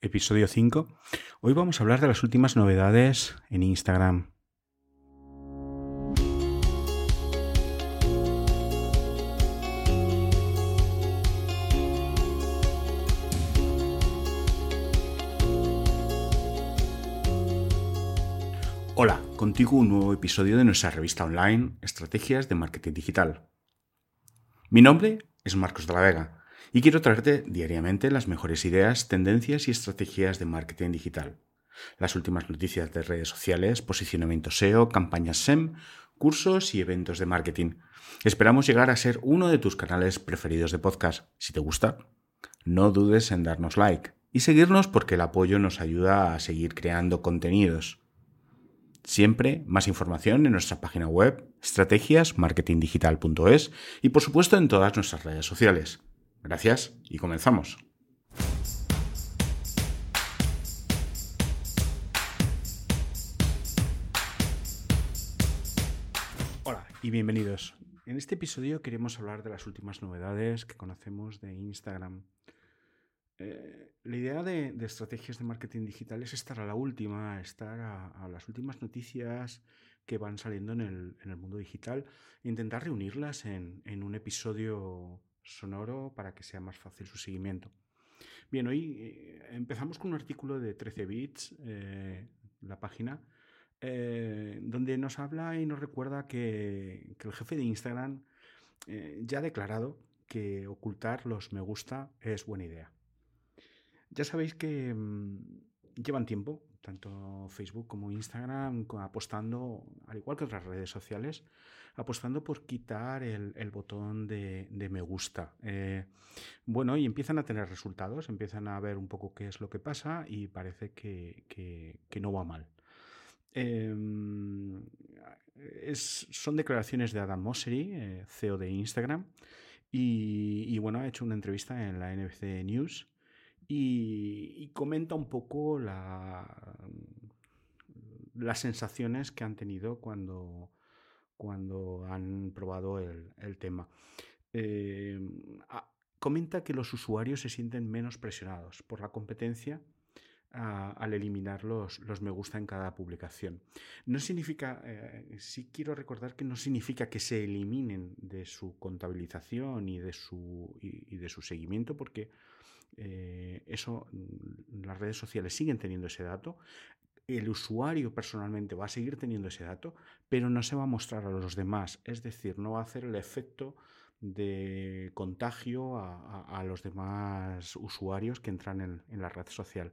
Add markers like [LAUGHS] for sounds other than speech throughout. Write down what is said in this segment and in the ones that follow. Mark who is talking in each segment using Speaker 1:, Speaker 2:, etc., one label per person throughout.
Speaker 1: episodio 5. Hoy vamos a hablar de las últimas novedades en Instagram. Hola, contigo un nuevo episodio de nuestra revista online Estrategias de Marketing Digital. Mi nombre es Marcos de la Vega y quiero traerte diariamente las mejores ideas, tendencias y estrategias de marketing digital. Las últimas noticias de redes sociales, posicionamiento SEO, campañas SEM, cursos y eventos de marketing. Esperamos llegar a ser uno de tus canales preferidos de podcast. Si te gusta, no dudes en darnos like y seguirnos porque el apoyo nos ayuda a seguir creando contenidos. Siempre más información en nuestra página web estrategiasmarketingdigital.es y por supuesto en todas nuestras redes sociales. Gracias y comenzamos. Hola y bienvenidos. En este episodio queremos hablar de las últimas novedades que conocemos de Instagram. Eh, la idea de, estrategias de marketing digital es estar a la última, estar a, las últimas noticias que van saliendo en el, mundo digital e intentar reunirlas en, en un episodio sonoro para que sea más fácil su seguimiento. Bien, hoy eh, empezamos con un artículo de 13 bits, eh, la página, eh, donde nos habla y nos recuerda que, el jefe de Instagram ya ha declarado que ocultar los me gusta es buena idea. Ya sabéis que mm, llevan tiempo, tanto Facebook como Instagram, apostando, al igual que otras redes sociales, apostando por quitar el, botón de, me gusta. Eh, bueno, y empiezan a tener resultados, empiezan a ver un poco qué es lo que pasa y parece que, no va mal. Em, son declaraciones de Adam Mosseri, eh, CEO de Instagram, y, bueno, ha hecho una entrevista en la NFC News y, comenta un poco las sensaciones que han tenido cuando, cuando han probado el, tema. Eh, comenta que los usuarios se sienten menos presionados por la competencia al eliminar los, me gusta en cada publicación. No significa, eh, sí quiero recordar que no significa que se eliminen de su contabilización y de su, y, de su seguimiento, porque eh, eso, mm, las redes sociales siguen teniendo ese dato el usuario personalmente va a seguir teniendo ese dato, pero no se va a mostrar a los demás. Es decir, no va a hacer el efecto de contagio a, los demás usuarios que entran en, la red social.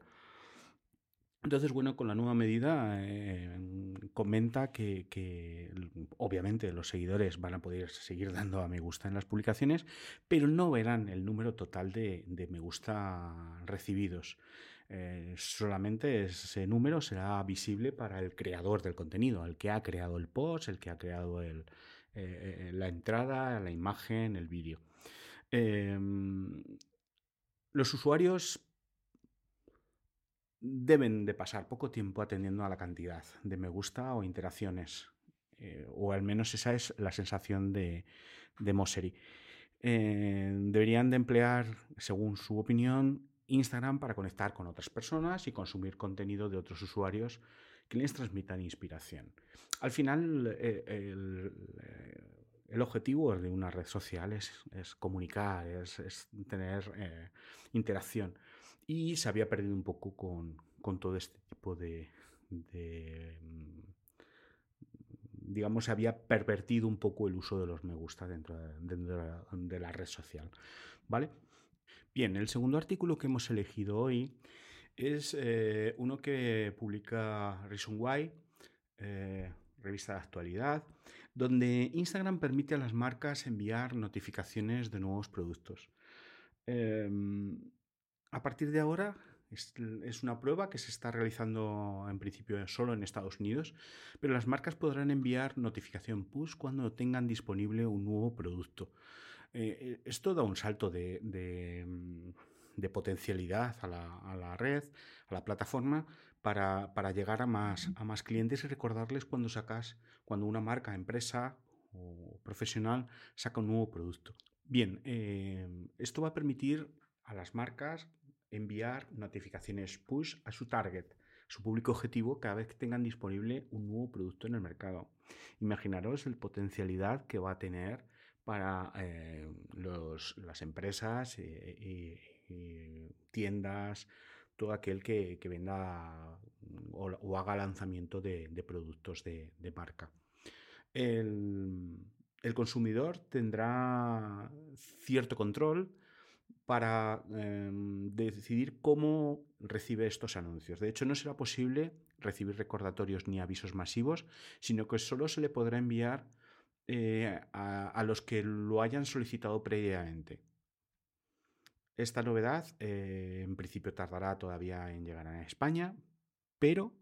Speaker 1: Entonces, bueno, con la nueva medida eh, comenta que, obviamente los seguidores van a poder seguir dando a me gusta en las publicaciones, pero no verán el número total de me gusta recibidos. Eh, solamente ese número será visible para el creador del contenido, el que ha creado el post, el que ha creado el, eh, la entrada, la imagen, el vídeo. Em, los usuarios deben de pasar poco tiempo atendiendo a la cantidad de me gusta o interacciones, eh, o al menos esa es la sensación de, de Mosseri. deberían de emplear, según su opinión, Instagram para conectar con otras personas y consumir contenido de otros usuarios que les transmitan inspiración. Al final, eh, eh, el, objetivo de una red social es, comunicar, es, tener eh, interacción. Y se había perdido un poco con, todo este tipo de, mm, digamos, se había pervertido un poco el uso de los me gusta dentro de, de la red social. ¿Vale? Bien, el segundo artículo que hemos elegido hoy es eh, uno que publica Reason Why, eh, revista de actualidad, donde Instagram permite a las marcas enviar notificaciones de nuevos productos. Em, a partir de ahora, es, una prueba que se está realizando en principio solo en Estados Unidos, pero las marcas podrán enviar notificación push cuando tengan disponible un nuevo producto. Eh, eh, esto da un salto de, mm, potencialidad a la, red, a la plataforma, para, llegar a más, a más clientes y recordarles cuando sacas, cuando una marca, empresa o profesional saca un nuevo producto. Bien, eh, esto va a permitir a las marcas enviar notificaciones push a su target, su público objetivo, cada vez que tengan disponible un nuevo producto en el mercado. Imaginaros la potencialidad que va a tener para eh, las empresas y, tiendas, todo aquel que, venda o, haga lanzamiento de, productos de, marca. El, el, consumidor tendrá cierto control para em, decidir cómo recibe estos anuncios. De hecho, no será posible recibir recordatorios ni avisos masivos, sino que solo se le podrá enviar eh, a, los que lo hayan solicitado previamente. Esta novedad eh, en principio tardará todavía en llegar a España, pero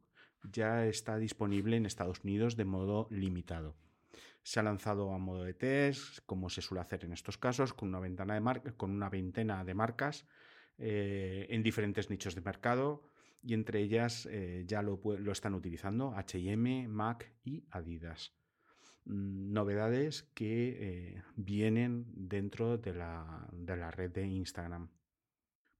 Speaker 1: ya está disponible en Estados Unidos de modo limitado. Se ha lanzado a modo de test, como se suele hacer en estos casos, con una, ventana de con una veintena de marcas eh, en diferentes nichos de mercado y entre ellas eh, ya lo, están utilizando HM, Mac y Adidas. Mm, novedades que eh, vienen dentro de la, de la red de Instagram.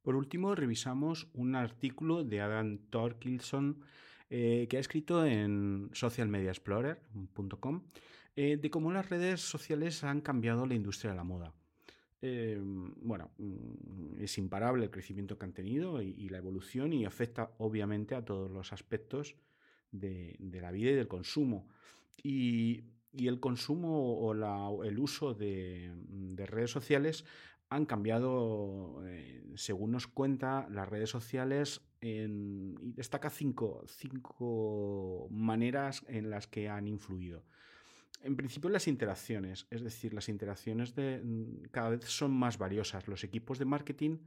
Speaker 1: Por último, revisamos un artículo de Adam Torkilson que ha escrito en socialmediaexplorer.com eh, de cómo las redes sociales han cambiado la industria de la moda. Eh, bueno, mm, es imparable el crecimiento que han tenido y, la evolución y afecta obviamente a todos los aspectos de, la vida y del consumo. Y, el consumo o el uso de, redes sociales han cambiado, eh, según nos cuenta, las redes sociales y destaca cinco maneras en las que han influido. En principio las interacciones, es decir, las interacciones de, mm, cada vez son más valiosas. Los equipos de marketing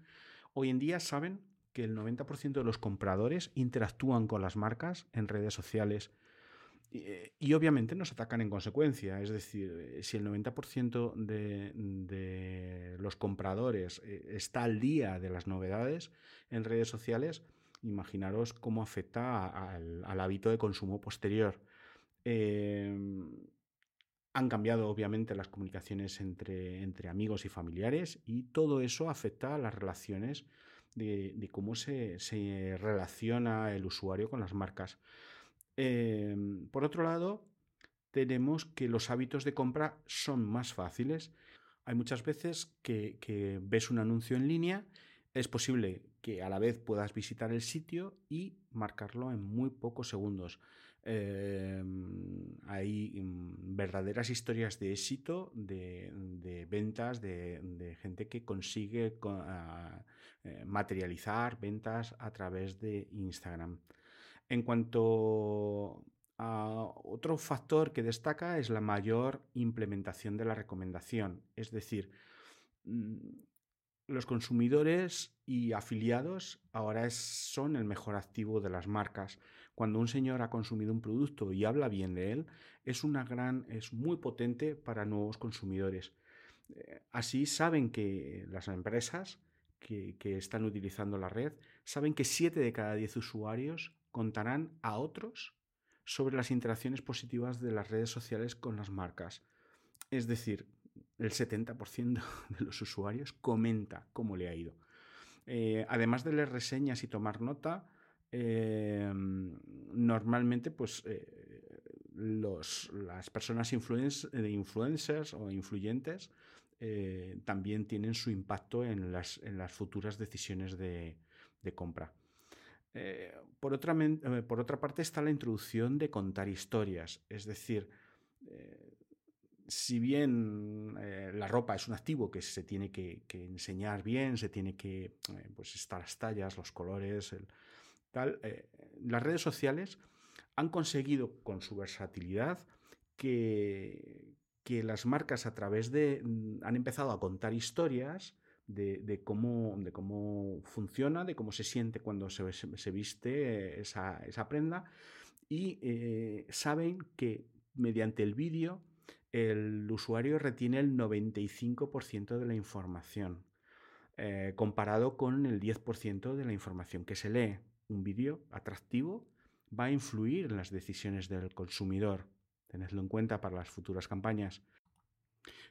Speaker 1: hoy en día saben que el 90% de los compradores interactúan con las marcas en redes sociales y, eh, obviamente nos atacan en consecuencia. Es decir, eh, si el 90% de, los compradores eh, está al día de las novedades en redes sociales, imaginaros cómo afecta al, hábito de consumo posterior. Em, han cambiado obviamente las comunicaciones entre, entre amigos y familiares y todo eso afecta a las relaciones de, cómo se, relaciona el usuario con las marcas. Em, por otro lado, tenemos que los hábitos de compra son más fáciles. Hay muchas veces que ves un anuncio en línea, es posible que a la vez puedas visitar el sitio y marcarlo en muy pocos segundos. Em, hay mm, verdaderas historias de éxito, de, ventas, de, gente que consigue eh, materializar ventas a través de Instagram. En cuanto a otro factor que destaca es la mayor implementación de la recomendación, es decir, mm, los consumidores y afiliados ahora son el mejor activo de las marcas. Cuando un señor ha consumido un producto y habla bien de él, es una gran, es muy potente para nuevos consumidores. Eh, así saben que las empresas que, están utilizando la red saben que 7 de cada 10 usuarios contarán a otros sobre las interacciones positivas de las redes sociales con las marcas. Es decir, el 70% [LAUGHS] de los usuarios comenta cómo le ha ido. Eh, además de leer reseñas y tomar nota, Em, normalmente, pues eh, las personas eh, influencers o influyentes eh, también tienen su impacto en las, futuras decisiones de, compra. por, otra, por, otra, parte está la introducción de contar historias, es decir, si bien la ropa es un activo que se tiene que, enseñar bien, se tiene que pues estar las tallas, los colores, el, eh, las redes sociales han conseguido con su versatilidad que, que las marcas a través de... Mm, han empezado a contar historias de, cómo, de cómo funciona, de cómo se siente cuando se, se viste esa, prenda. Y eh, saben que mediante el vídeo el usuario retiene el 95% de la información, eh, comparado con el 10% de la información que se lee un vídeo atractivo va a influir en las decisiones del consumidor. Tenedlo en cuenta para las futuras campañas.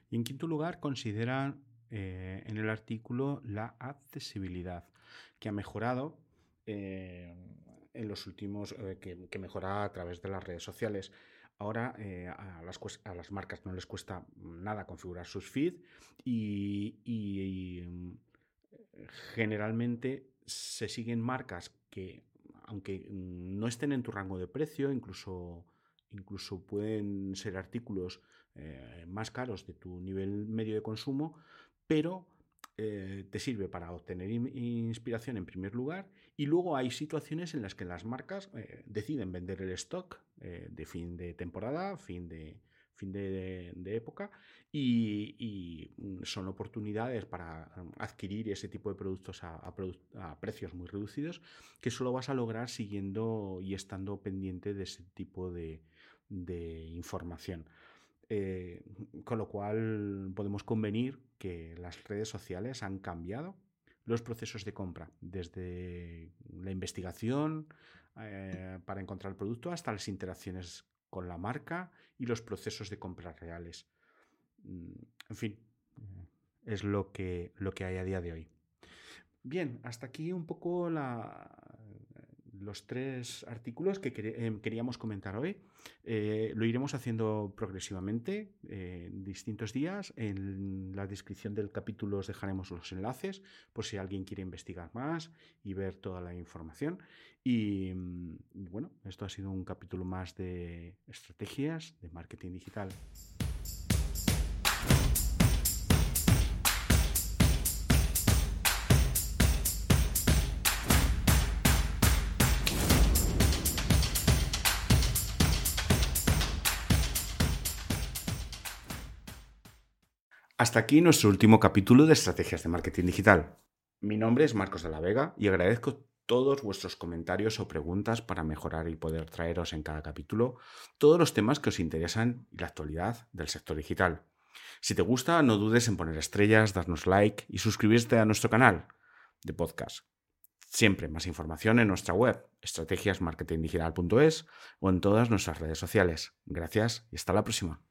Speaker 1: Y en quinto lugar, considera eh, en el artículo la accesibilidad. que ha mejorado eh, en los últimos, eh, que, mejora a través de las redes sociales. Ahora a, las, a, las, marcas no les cuesta nada configurar sus feeds y mm, generalmente se siguen marcas que, aunque no estén en tu rango de precio, incluso, incluso pueden ser artículos eh, más caros de tu nivel medio de consumo, pero eh, te sirve para obtener inspiración en primer lugar y luego hay situaciones en las que las marcas eh, deciden vender el stock de fin de temporada, fin de, fin de, época y, mm, son oportunidades para mm, adquirir ese tipo de productos a, precios muy reducidos que solo vas a lograr siguiendo y estando pendiente de ese tipo de, de información. Eh, con lo cual podemos convenir que las redes sociales han cambiado los procesos de compra, desde la investigación eh, para encontrar el producto hasta las interacciones con la marca y los procesos de compra reales. Mm, en fin, es lo que, lo que hay a día de hoy. Bien, hasta aquí un poco la, los tres artículos que eh, queríamos comentar hoy. Eh, lo iremos haciendo progresivamente eh, en distintos días. En la descripción del capítulo os dejaremos los enlaces por si alguien quiere investigar más y ver toda la información. Y, mm, y bueno, esto ha sido un capítulo más de estrategias de marketing digital. Hasta aquí nuestro último capítulo de Estrategias de Marketing Digital. Mi nombre es Marcos de la Vega y agradezco todos vuestros comentarios o preguntas para mejorar y poder traeros en cada capítulo todos los temas que os interesan y la actualidad del sector digital. Si te gusta, no dudes en poner estrellas, darnos like y suscribirte a nuestro canal de podcast. Siempre más información en nuestra web, estrategiasmarketingdigital.es o en todas nuestras redes sociales. Gracias y hasta la próxima.